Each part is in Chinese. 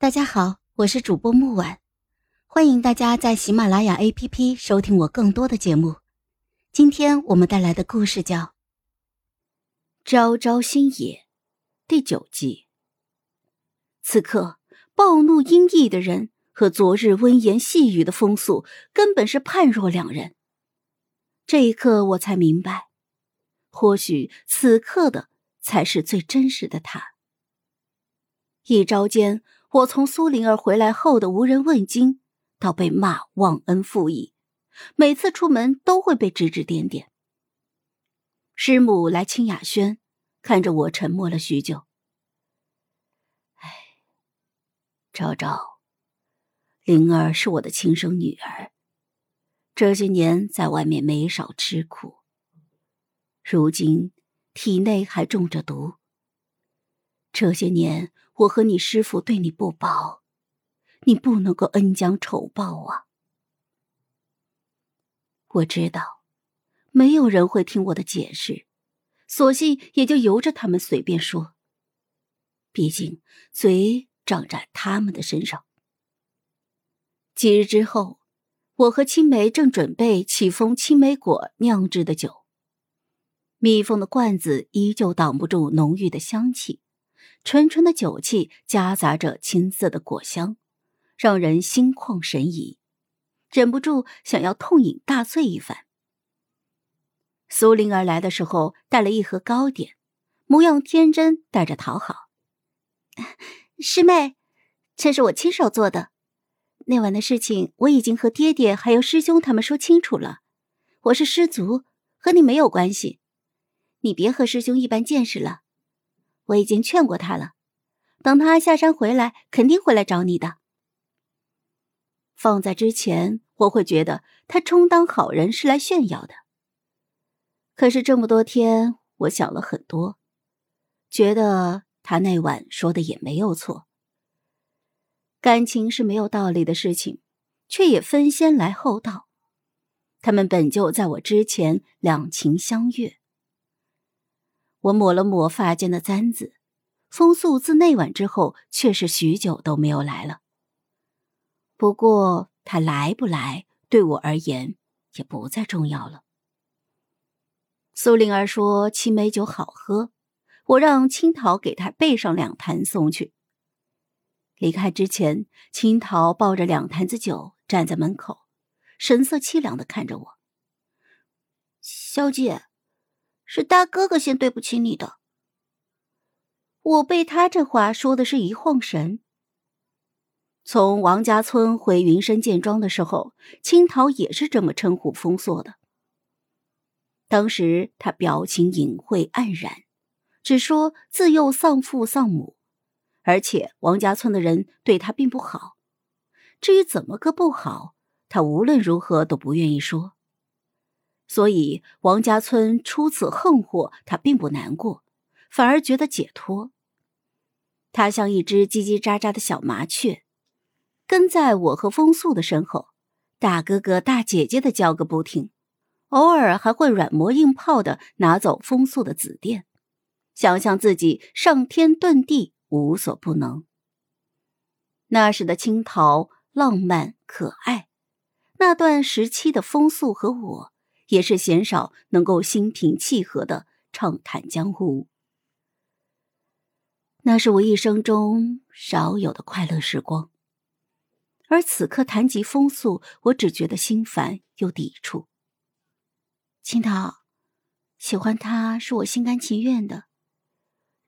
大家好，我是主播木婉，欢迎大家在喜马拉雅 APP 收听我更多的节目。今天我们带来的故事叫《朝朝星野》第九集。此刻，暴怒阴翳的人和昨日温言细语的风素根本是判若两人。这一刻，我才明白，或许此刻的才是最真实的他。一朝间。我从苏灵儿回来后的无人问津，到被骂忘恩负义，每次出门都会被指指点点。师母来清雅轩，看着我沉默了许久。唉，昭昭，灵儿是我的亲生女儿，这些年在外面没少吃苦，如今体内还中着毒。这些年。我和你师父对你不薄，你不能够恩将仇报啊！我知道，没有人会听我的解释，索性也就由着他们随便说。毕竟嘴长在他们的身上。几日之后，我和青梅正准备启封青梅果酿制的酒，密封的罐子依旧挡不住浓郁的香气。纯纯的酒气夹杂着青涩的果香，让人心旷神怡，忍不住想要痛饮大醉一番。苏灵儿来的时候带了一盒糕点，模样天真，带着讨好。师妹，这是我亲手做的。那晚的事情我已经和爹爹还有师兄他们说清楚了，我是师族，和你没有关系，你别和师兄一般见识了。我已经劝过他了，等他下山回来，肯定会来找你的。放在之前，我会觉得他充当好人是来炫耀的。可是这么多天，我想了很多，觉得他那晚说的也没有错。感情是没有道理的事情，却也分先来后到。他们本就在我之前两情相悦。我抹了抹发间的簪子，风素自那晚之后，却是许久都没有来了。不过他来不来，对我而言也不再重要了。苏灵儿说青梅酒好喝，我让青桃给她备上两坛送去。离开之前，青桃抱着两坛子酒站在门口，神色凄凉的看着我，小姐。是大哥哥先对不起你的。我被他这话说的是一晃神。从王家村回云深见庄的时候，青桃也是这么称呼风硕的。当时他表情隐晦黯然，只说自幼丧父丧母，而且王家村的人对他并不好。至于怎么个不好，他无论如何都不愿意说。所以，王家村出此横祸，他并不难过，反而觉得解脱。他像一只叽叽喳喳的小麻雀，跟在我和风素的身后，大哥哥大姐姐的叫个不停，偶尔还会软磨硬泡的拿走风素的紫电，想象自己上天遁地无所不能。那时的青桃浪漫可爱，那段时期的风素和我。也是鲜少能够心平气和的畅谈江湖，那是我一生中少有的快乐时光。而此刻谈及风速，我只觉得心烦又抵触。青桃，喜欢他是我心甘情愿的，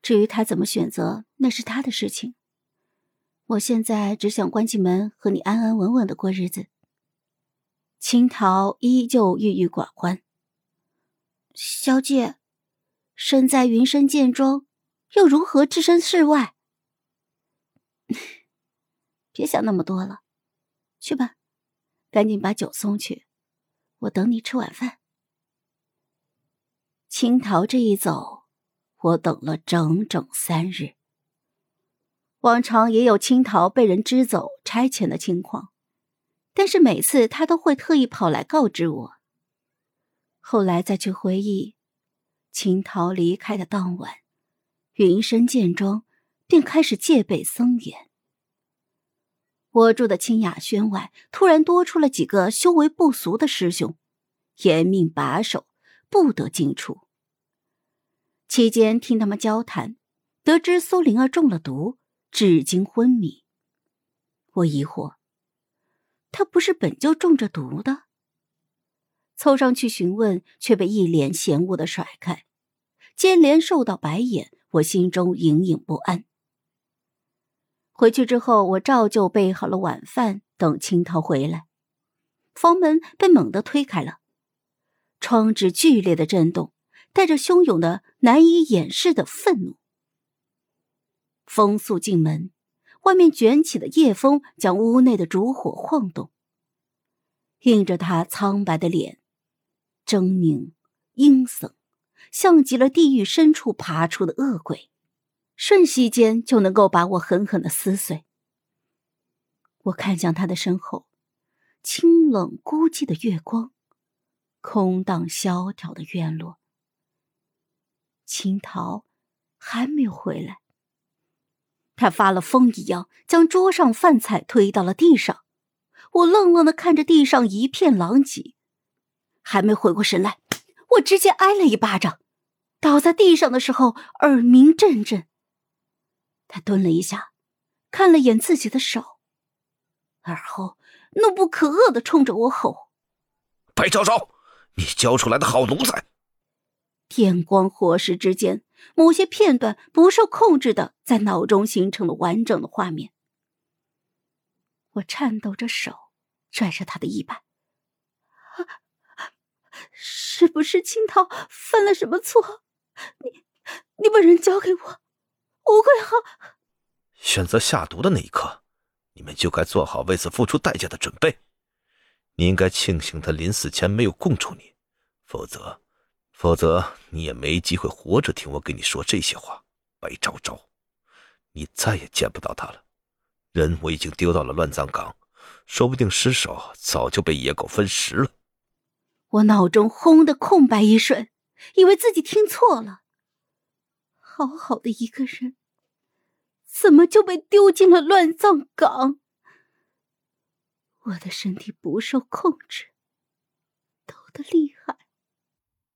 至于他怎么选择，那是他的事情。我现在只想关起门和你安安稳稳的过日子。青桃依旧郁郁寡欢。小姐，身在云深剑庄，又如何置身事外？别想那么多了，去吧，赶紧把酒送去，我等你吃晚饭。青桃这一走，我等了整整三日。往常也有青桃被人支走、差遣的情况。但是每次他都会特意跑来告知我。后来再去回忆，青桃离开的当晚，云深剑庄便开始戒备森严。我住的清雅轩外，突然多出了几个修为不俗的师兄，严命把守，不得进出。期间听他们交谈，得知苏灵儿中了毒，至今昏迷。我疑惑，他不是本就中着毒的？凑上去询问，却被一脸嫌恶的甩开，接连受到白眼，我心中隐隐不安。回去之后，我照旧备好了晚饭，等青桃回来。房门被猛地推开了，窗纸剧烈的震动，带着汹涌的、难以掩饰的愤怒。风速进门，外面卷起的夜风将屋内的烛火晃动，映着他苍白的脸，狰狞、阴森，像极了地狱深处爬出的恶鬼。瞬息间就能够把我狠狠的撕碎。我看向他的身后，清冷孤寂的月光，空荡萧条的院落。青桃还没有回来。他发了疯一样将桌上饭菜推到了地上，我愣愣的看着地上一片狼藉，还没回过神来，我直接挨了一巴掌，倒在地上的时候耳鸣阵阵。他蹲了一下，看了眼自己的手，而后怒不可遏的冲着我吼：“白昭昭，你教出来的好奴才！”电光火石之间，某些片段不受控制的在脑中形成了完整的画面。我颤抖着手拽着他的衣摆：“是不是青桃犯了什么错？你，你把人交给我。”我会好。选择下毒的那一刻，你们就该做好为此付出代价的准备。你应该庆幸他临死前没有供出你，否则，否则你也没机会活着听我跟你说这些话。白昭昭，你再也见不到他了。人我已经丢到了乱葬岗，说不定尸首早就被野狗分食了。我脑中轰的空白一瞬，以为自己听错了。好好的一个人，怎么就被丢进了乱葬岗？我的身体不受控制，抖得厉害。